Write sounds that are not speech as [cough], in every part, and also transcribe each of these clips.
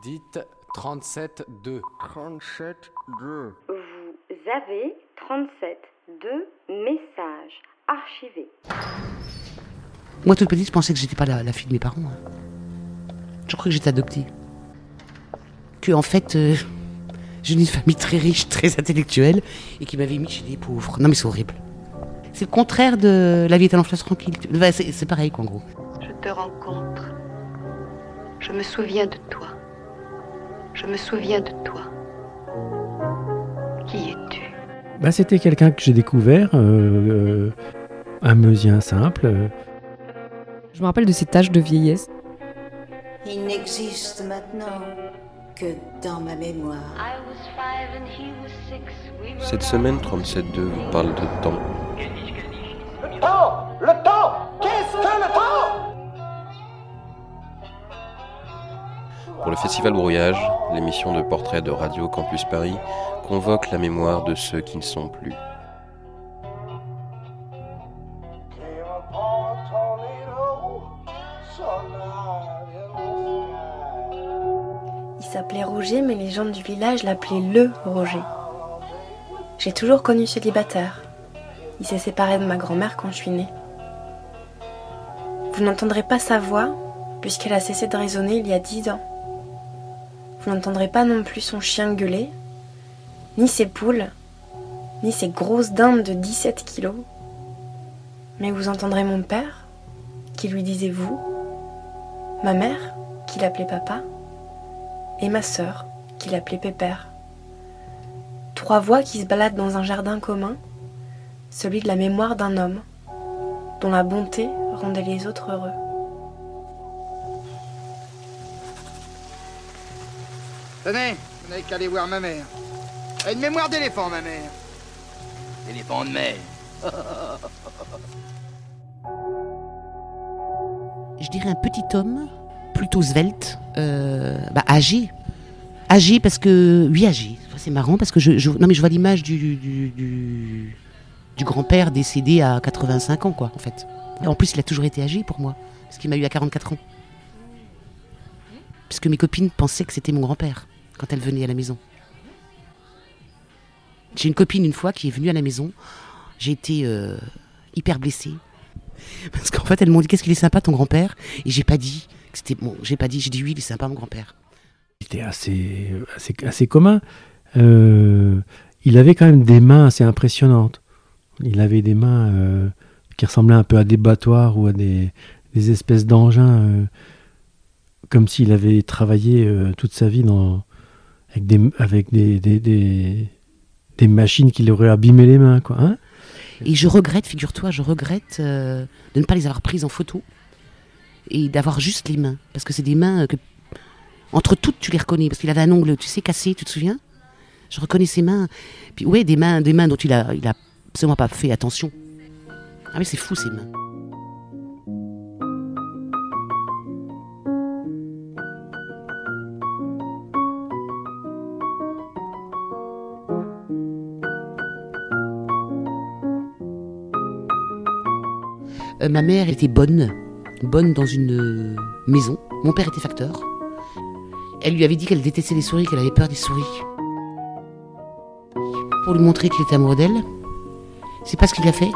Dites 37-2. 37 2. Vous avez 37 de messages archivés. Moi, toute petite, je pensais que j'étais pas la, la fille de mes parents. hein. Je crois que j'étais adoptée. Que, en fait, euh, j'ai une famille très riche, très intellectuelle, et qui m'avait mis chez des pauvres. Non, mais c'est horrible. C'est le contraire de la vie est un tranquille. Enfin, c'est pareil, quoi, en gros. Je te rencontre. Je me souviens de toi. Je me souviens de toi. Qui es-tu? Bah, C'était quelqu'un que j'ai découvert, euh, euh, un meusien simple. Je me rappelle de ces taches de vieillesse. Il n'existe maintenant que dans ma mémoire. Cette semaine 37.2 vous parle de temps? Pour le Festival Brouillage, l'émission de portrait de Radio Campus Paris convoque la mémoire de ceux qui ne sont plus. Il s'appelait Roger, mais les gens du village l'appelaient le Roger. J'ai toujours connu célibataire. Il s'est séparé de ma grand-mère quand je suis née. Vous n'entendrez pas sa voix, puisqu'elle a cessé de résonner il y a dix ans. Vous n'entendrez pas non plus son chien gueuler, ni ses poules, ni ses grosses dindes de 17 kilos. Mais vous entendrez mon père, qui lui disait vous, ma mère, qui l'appelait papa, et ma sœur, qui l'appelait Pépère. Trois voix qui se baladent dans un jardin commun, celui de la mémoire d'un homme, dont la bonté rendait les autres heureux. Tenez, vous n'avez qu'à aller voir ma mère. Elle a une mémoire d'éléphant, ma mère. Éléphant de mer. Je dirais un petit homme, plutôt svelte, euh, bah, âgé. Âgé parce que. Oui, âgé. C'est marrant parce que je, je- non, mais je vois l'image du, du, du, du grand-père décédé à 85 ans, quoi, en fait. Et en plus, il a toujours été âgé pour moi, parce qu'il m'a eu à 44 ans. Puisque mes copines pensaient que c'était mon grand-père quand elles venaient à la maison. J'ai une copine une fois qui est venue à la maison. J'ai été euh, hyper blessée. Parce qu'en fait, elles m'ont dit Qu'est-ce qu'il est sympa ton grand-père? Et j'ai pas dit que c'était bon. J'ai pas dit, j'ai dit oui, il est sympa mon grand-père. C'était assez, assez, assez commun. Euh, il avait quand même des mains assez impressionnantes. Il avait des mains euh, qui ressemblaient un peu à des battoirs ou à des, des espèces d'engins, comme s'il avait travaillé toute sa vie dans, avec, des, avec des, des, des, machines qui lui auraient abîmé les mains. Quoi, hein Et je regrette, figure-toi, je regrette euh, de ne pas les avoir prises en photo et d'avoir juste les mains. Parce que c'est des mains que, entre toutes, tu les reconnais. Parce qu'il avait un ongle, tu sais, cassé, tu te souviens? Je reconnais ses mains. Puis, ouais, des mains, des mains dont il a, il a absolument pas fait attention. Ah, mais c'est fou, ces mains. Euh, ma mère était bonne, bonne dans une euh, maison. Mon père était facteur. Elle lui avait dit qu'elle détestait les souris, qu'elle avait peur des souris. Pour lui montrer qu'il était amoureux d'elle, c'est pas ce qu'il a fait.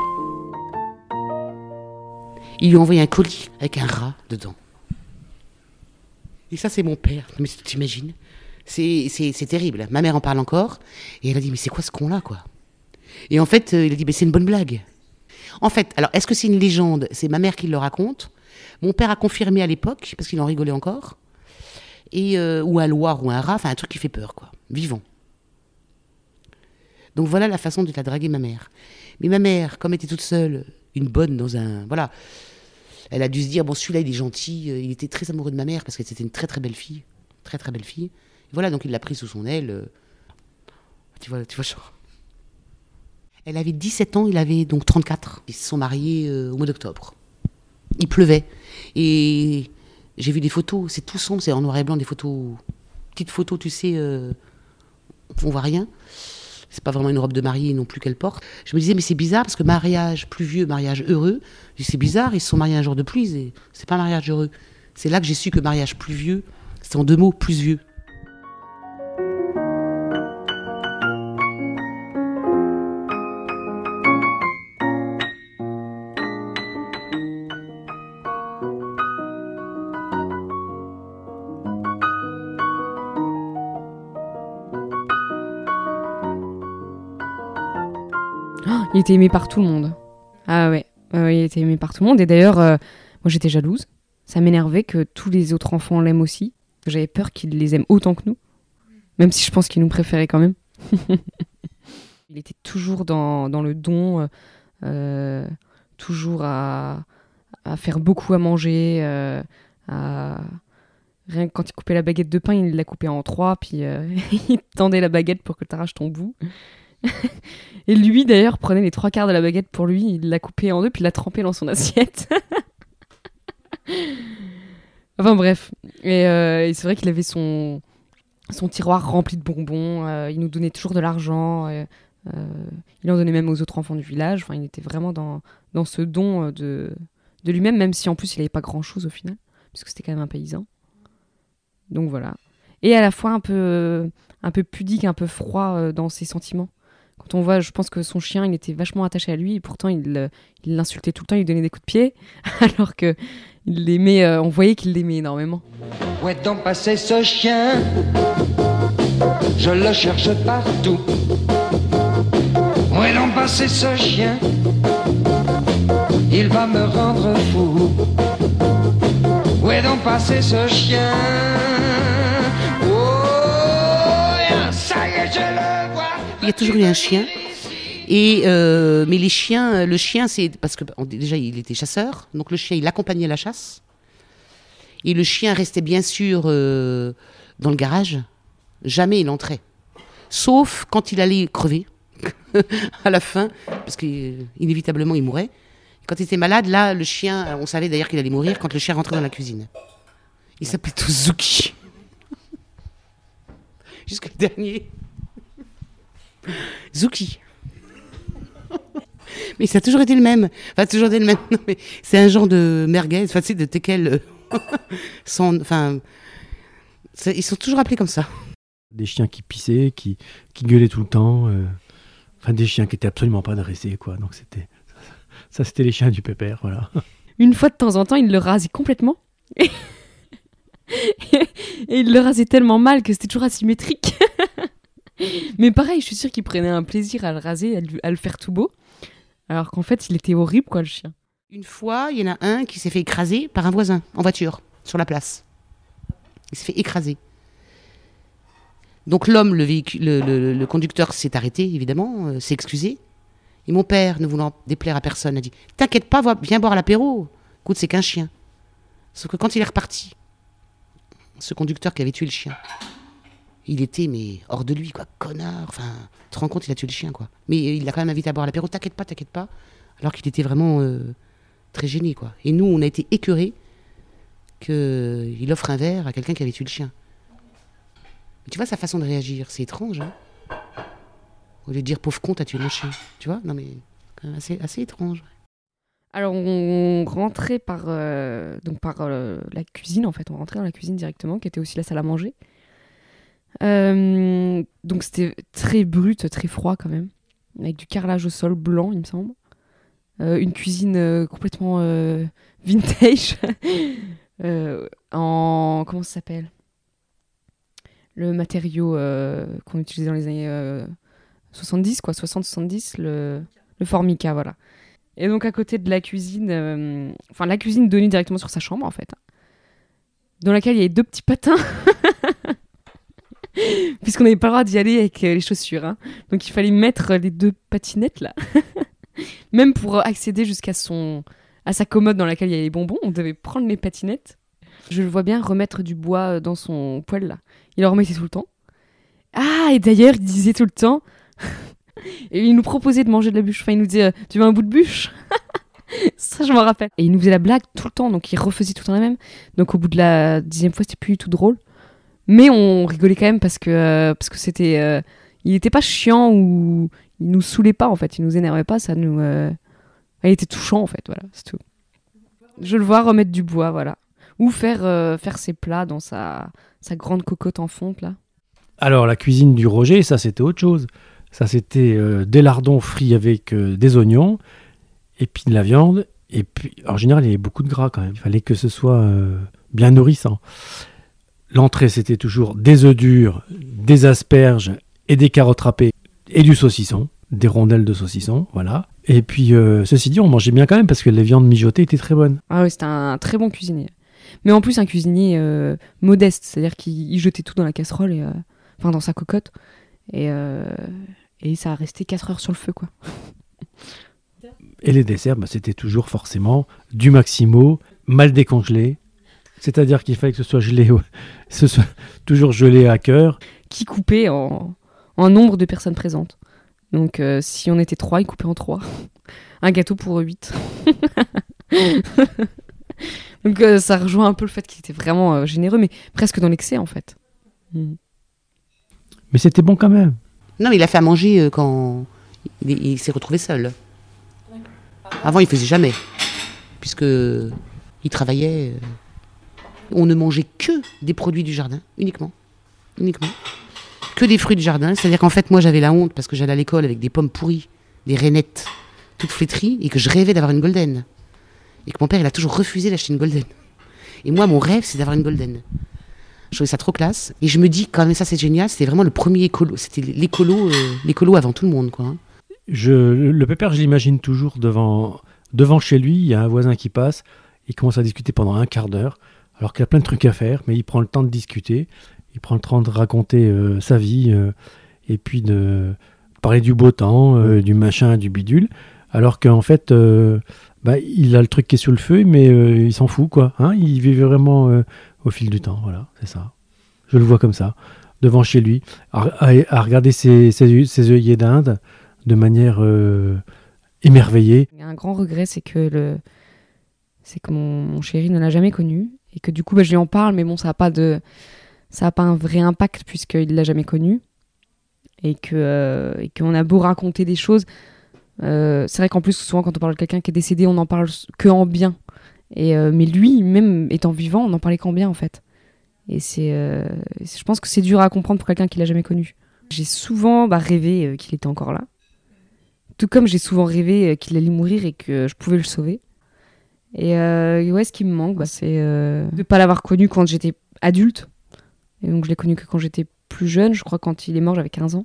Il lui a envoyé un colis avec un rat dedans. Et ça, c'est mon père. Mais t'imagines? C'est, terrible. Ma mère en parle encore. Et elle a dit, mais c'est quoi ce con-là, quoi? Et en fait, euh, il a dit, mais c'est une bonne blague. En fait, alors, est-ce que c'est une légende? C'est ma mère qui le raconte. Mon père a confirmé à l'époque, parce qu'il en rigolait encore. Et, euh, ou un loir ou un rat, enfin un truc qui fait peur, quoi. Vivant. Donc voilà la façon de la draguer ma mère. Mais ma mère, comme était toute seule, une bonne dans un. Voilà. Elle a dû se dire, bon, celui-là, il est gentil. euh, Il était très amoureux de ma mère parce que c'était une très très belle fille. Très très belle fille. Voilà, donc il l'a pris sous son aile. euh. Tu vois, tu vois, genre. Elle avait 17 ans, il avait donc 34. Ils se sont mariés euh, au mois d'octobre. Il pleuvait. Et j'ai vu des photos, c'est tout sombre, c'est en noir et blanc, des photos. Petites photos, tu sais, euh, on voit rien. C'est pas vraiment une robe de mariée non plus qu'elle porte. Je me disais, mais c'est bizarre parce que mariage pluvieux, mariage heureux. C'est bizarre, ils se sont mariés un jour de pluie, c'est pas un mariage heureux. C'est là que j'ai su que mariage pluvieux, c'est en deux mots, plus vieux. Il était aimé par tout le monde. Ah ouais, euh, il était aimé par tout le monde. Et d'ailleurs, euh, moi j'étais jalouse. Ça m'énervait que tous les autres enfants l'aiment aussi. J'avais peur qu'il les aime autant que nous. Même si je pense qu'il nous préférait quand même. [laughs] il était toujours dans, dans le don, euh, toujours à, à faire beaucoup à manger. euh. Rien que quand il coupait la baguette de pain, il la coupait en trois, puis euh, [laughs] il tendait la baguette pour que tu arraches ton bout. Et lui, d'ailleurs, prenait les trois quarts de la baguette pour lui, il l'a coupée en deux, puis l'a trempée dans son [laughs] assiette. enfin bref. Et, euh, et c'est vrai qu'il avait son, son tiroir rempli de bonbons, euh, il nous donnait toujours de l'argent, euh, il en donnait même aux autres enfants du village. Enfin, il était vraiment dans, dans ce don de, de lui-même, même si en plus il n'avait pas grand-chose au final, puisque c'était quand même un paysan. Donc voilà. Et à la fois un peu, un peu pudique, un peu froid dans ses sentiments. Quand on voit, je pense que son chien, il était vachement attaché à lui, et pourtant il euh, l'insultait tout le temps, il lui donnait des coups de pied, [laughs] alors que il l'aimait, euh, on voyait qu'il l'aimait énormément. Où est donc passé ce chien? Je le cherche partout. Où est donc passé ce chien? Il va me rendre fou. Où est donc passé ce chien? Il y a toujours eu un chien. Et euh, mais les chiens, le chien, c'est parce que déjà il était chasseur, donc le chien il accompagnait la chasse. Et le chien restait bien sûr euh, dans le garage. Jamais il entrait, sauf quand il allait crever [laughs] à la fin, parce qu'inévitablement il mourait. Quand il était malade, là, le chien, on savait d'ailleurs qu'il allait mourir quand le chien rentrait dans la cuisine. Il s'appelait Tozuki. [laughs] Jusqu'au dernier. Zuki. [laughs] Mais ça a toujours été le même. Enfin, toujours été le même. [laughs] Non, mais c'est un genre de merguez, enfin, de teckel. euh, [laughs] sans, enfin, c'est- ils sont toujours appelés comme ça. Des chiens qui pissaient, qui, qui gueulaient tout le temps. euh, Enfin, des chiens qui étaient absolument pas dressés, quoi. Donc c'était. Ça, c'était les chiens du pépère, voilà. Une fois de temps en temps, il le rasait complètement. Et, et il le rasait tellement mal que c'était toujours asymétrique. [laughs] Mais pareil, je suis sûre qu'il prenait un plaisir à le raser, à le, faire tout beau. Alors qu'en fait, il était horrible, quoi, le chien. Une fois, il y en a un qui s'est fait écraser par un voisin en voiture sur la place. Il s'est fait écraser. Donc l'homme, le, conducteur s'est arrêté, évidemment, euh, s'est excusé. Et mon père, ne voulant déplaire à personne, a dit T'inquiète pas, viens boire l'apéro. Écoute, c'est qu'un chien. Sauf que quand il est reparti, ce conducteur qui avait tué le chien, il était mais hors de lui, quoi, connard. Enfin, tu te rends compte, il a tué le chien, quoi. Mais il l'a quand même invité à boire l'apéro. T'inquiète pas, t'inquiète pas. Alors qu'il était vraiment euh, très gêné, quoi. Et nous, on a été écœurés qu'il offre un verre à quelqu'un qui avait tué le chien. Tu vois sa façon de réagir, c'est étrange, hein Au lieu de dire pauvre con, t'as tué mon chien. Tu vois? Non, mais quand même assez, étrange. Alors on rentrait par, euh, donc par euh, la cuisine en fait, on rentrait dans la cuisine directement, qui était aussi la salle à manger. Euh, donc c'était très brut, très froid quand même, avec du carrelage au sol blanc il me semble. Euh, une cuisine euh, complètement vintage, [laughs] en comment ça s'appelle? Le matériau qu'on utilisait dans les années euh, 70 quoi, 60-70, le, le formica voilà. Et donc à côté de la cuisine, enfin la cuisine donnait directement sur sa chambre en fait, dans laquelle il y avait deux petits patins, [laughs] [laughs] puisqu'on n'avait pas le droit d'y aller avec euh, les chaussures. hein. Donc il fallait mettre les deux patinettes là, [laughs] même pour accéder jusqu'à son à sa commode dans laquelle il y avait les bonbons, on devait prendre les patinettes. Je le vois bien remettre du bois euh, dans son poêle là. Il en remettait tout le temps. Ah et d'ailleurs il disait tout le temps. [laughs] Et il nous proposait de manger de la bûche. Enfin, il nous disait euh, Tu veux un bout de bûche? Ça, je m'en rappelle. Et il nous faisait la blague tout le temps, donc il refaisait tout le temps la même. Donc au bout de la dixième fois, c'était plus du tout drôle. Mais on rigolait quand même parce que euh, parce que c'était. euh, il n'était pas chiant ou il nous saoulait pas en fait. Il nous énervait pas. Ça nous. euh, Il était touchant en fait. Voilà, c'est tout. Je le vois remettre du bois, voilà. Ou faire faire ses plats dans sa sa grande cocotte en fonte là. Alors, la cuisine du Roger, ça, c'était autre chose. Ça, c'était des lardons frits avec des oignons, et puis de la viande. Et puis, en général, il y avait beaucoup de gras quand même. Il fallait que ce soit bien nourrissant. L'entrée, c'était toujours des œufs durs, des asperges et des carottes râpées et du saucisson. des rondelles de saucisson, voilà. Et puis, euh, ceci dit, on mangeait bien quand même parce que les viandes mijotées étaient très bonnes. Ah oui, c'était un très bon cuisinier. Mais en plus, un cuisinier euh, modeste, c'est-à-dire qu'il il jetait tout dans la casserole, et, euh, enfin dans sa cocotte, et, et ça a resté 4 heures sur le feu, quoi. Et les desserts, bah, c'était toujours forcément du Maximo, mal décongelé. C'est-à-dire qu'il fallait que ce soit gelé, [laughs] ce soit toujours gelé à cœur. Qui coupait en, en nombre de personnes présentes. Donc euh, si on était 3, il coupait en 3. [laughs] Un gâteau pour 8. [laughs] Donc euh, ça rejoint un peu le fait qu'il était vraiment euh, généreux, mais presque dans l'excès en fait. Mm. Mais c'était bon quand même. Non, mais il a fait à manger euh, quand il, il s'est retrouvé seul. Avant, il faisait jamais. Puisque il travaillait. On ne mangeait que des produits du jardin, uniquement. Uniquement. Que des fruits du jardin. C'est-à-dire qu'en fait, moi, j'avais la honte parce que j'allais à l'école avec des pommes pourries, des rainettes, toutes flétries, et que je rêvais d'avoir une golden. Et que mon père, il a toujours refusé d'acheter une golden. Et moi, mon rêve, c'est d'avoir une golden. Je trouvais ça trop classe. Et je me dis, quand même, ça, c'est génial. C'était vraiment le premier écolo. C'était l'écolo, euh, avant tout le monde, quoi. Je, le pépère, je l'imagine toujours devant, devant chez lui. Il y a un voisin qui passe. Il commence à discuter pendant un quart d'heure, alors qu'il a plein de trucs à faire, mais il prend le temps de discuter. Il prend le temps de raconter euh, sa vie euh, et puis de parler du beau temps, euh, du machin, du bidule. Alors qu'en fait, euh, bah, il a le truc qui est sous le feu, mais euh, il s'en fout, quoi. Hein il vit vraiment euh, au fil du temps. Voilà, c'est ça. Je le vois comme ça, devant chez lui, à, à- à regarder ses, ses, ses œillets d'Inde de manière euh, émerveillée. Il y a un grand regret, c'est que le, c'est que mon, mon chéri ne l'a jamais connu et que du coup, bah, je lui en parle, mais bon, ça n'a pas de, ça a pas un vrai impact puisqu'il l'a jamais connu et que, euh, et qu'on a beau raconter des choses, euh, c'est vrai qu'en plus souvent quand on parle de quelqu'un qui est décédé, on n'en parle que en bien. Et euh, mais lui, même étant vivant, on n'en parlait qu'en bien en fait. Et c'est, je pense que c'est dur à comprendre pour quelqu'un qui l'a jamais connu. J'ai souvent bah, rêvé qu'il était encore là. Tout comme j'ai souvent rêvé qu'il allait mourir et que je pouvais le sauver. Et euh, ouais, ce qui me manque, bah, c'est euh, de ne pas l'avoir connu quand j'étais adulte. Et donc je l'ai connu que quand j'étais plus jeune, je crois quand il est mort j'avais 15 ans.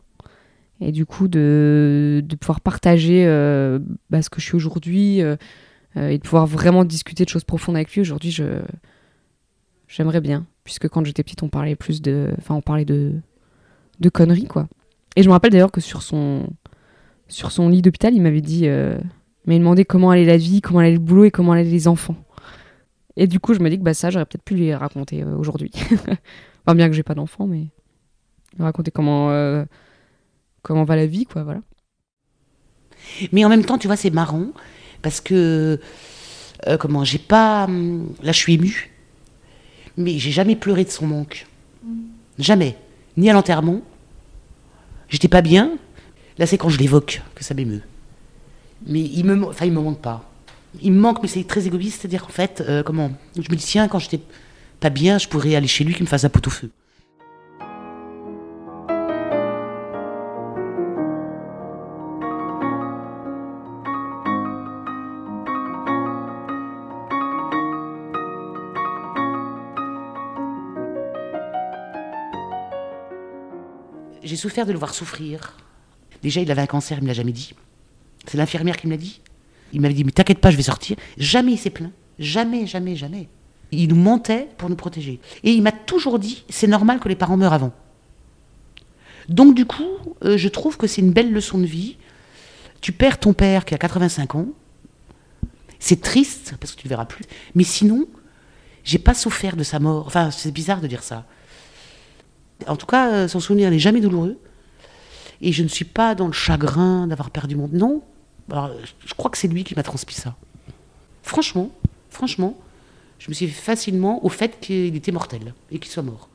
Et du coup de, de pouvoir partager euh, bah, ce que je suis aujourd'hui euh, et de pouvoir vraiment discuter de choses profondes avec lui aujourd'hui, je j'aimerais bien. Puisque quand j'étais petite on parlait plus de... Enfin on parlait de, de conneries quoi. Et je me rappelle d'ailleurs que sur son, sur son lit d'hôpital, il m'avait dit... m'avait demandé comment allait la vie, comment allait le boulot et comment allaient les enfants. Et du coup, je me dis que bah, ça, j'aurais peut-être pu lui raconter euh, aujourd'hui. [laughs] enfin, bien que j'ai pas d'enfant, mais raconter comment, euh, comment va la vie, quoi, voilà. Mais en même temps, tu vois, c'est marrant parce que euh, comment j'ai pas hum, là je suis émue, mais j'ai jamais pleuré de son manque, jamais, ni à l'enterrement. J'étais pas bien. Là, c'est quand je l'évoque que ça m'émeut. Mais il me, enfin, il me manque pas. Il me manque, mais c'est très égoïste, c'est-à-dire qu'en fait, euh, comment Je me dis tiens, quand j'étais pas bien, je pourrais aller chez lui qu'il me fasse un pot au feu. J'ai souffert de le voir souffrir. Déjà, il avait un cancer, il me l'a jamais dit. C'est l'infirmière qui me l'a dit. Il m'avait dit, mais t'inquiète pas, je vais sortir. Jamais il s'est plaint. Jamais, jamais, jamais. Il nous mentait pour nous protéger. Et il m'a toujours dit, c'est normal que les parents meurent avant. Donc du coup, euh, je trouve que c'est une belle leçon de vie. Tu perds ton père qui a 85 ans. C'est triste, parce que tu ne le verras plus. Mais sinon, j'ai pas souffert de sa mort. Enfin, c'est bizarre de dire ça. En tout cas, euh, son souvenir n'est jamais douloureux. Et je ne suis pas dans le chagrin d'avoir perdu mon... Non. Alors, je crois que c'est lui qui m'a transmis ça. Franchement, franchement, je me suis facilement au fait qu'il était mortel et qu'il soit mort.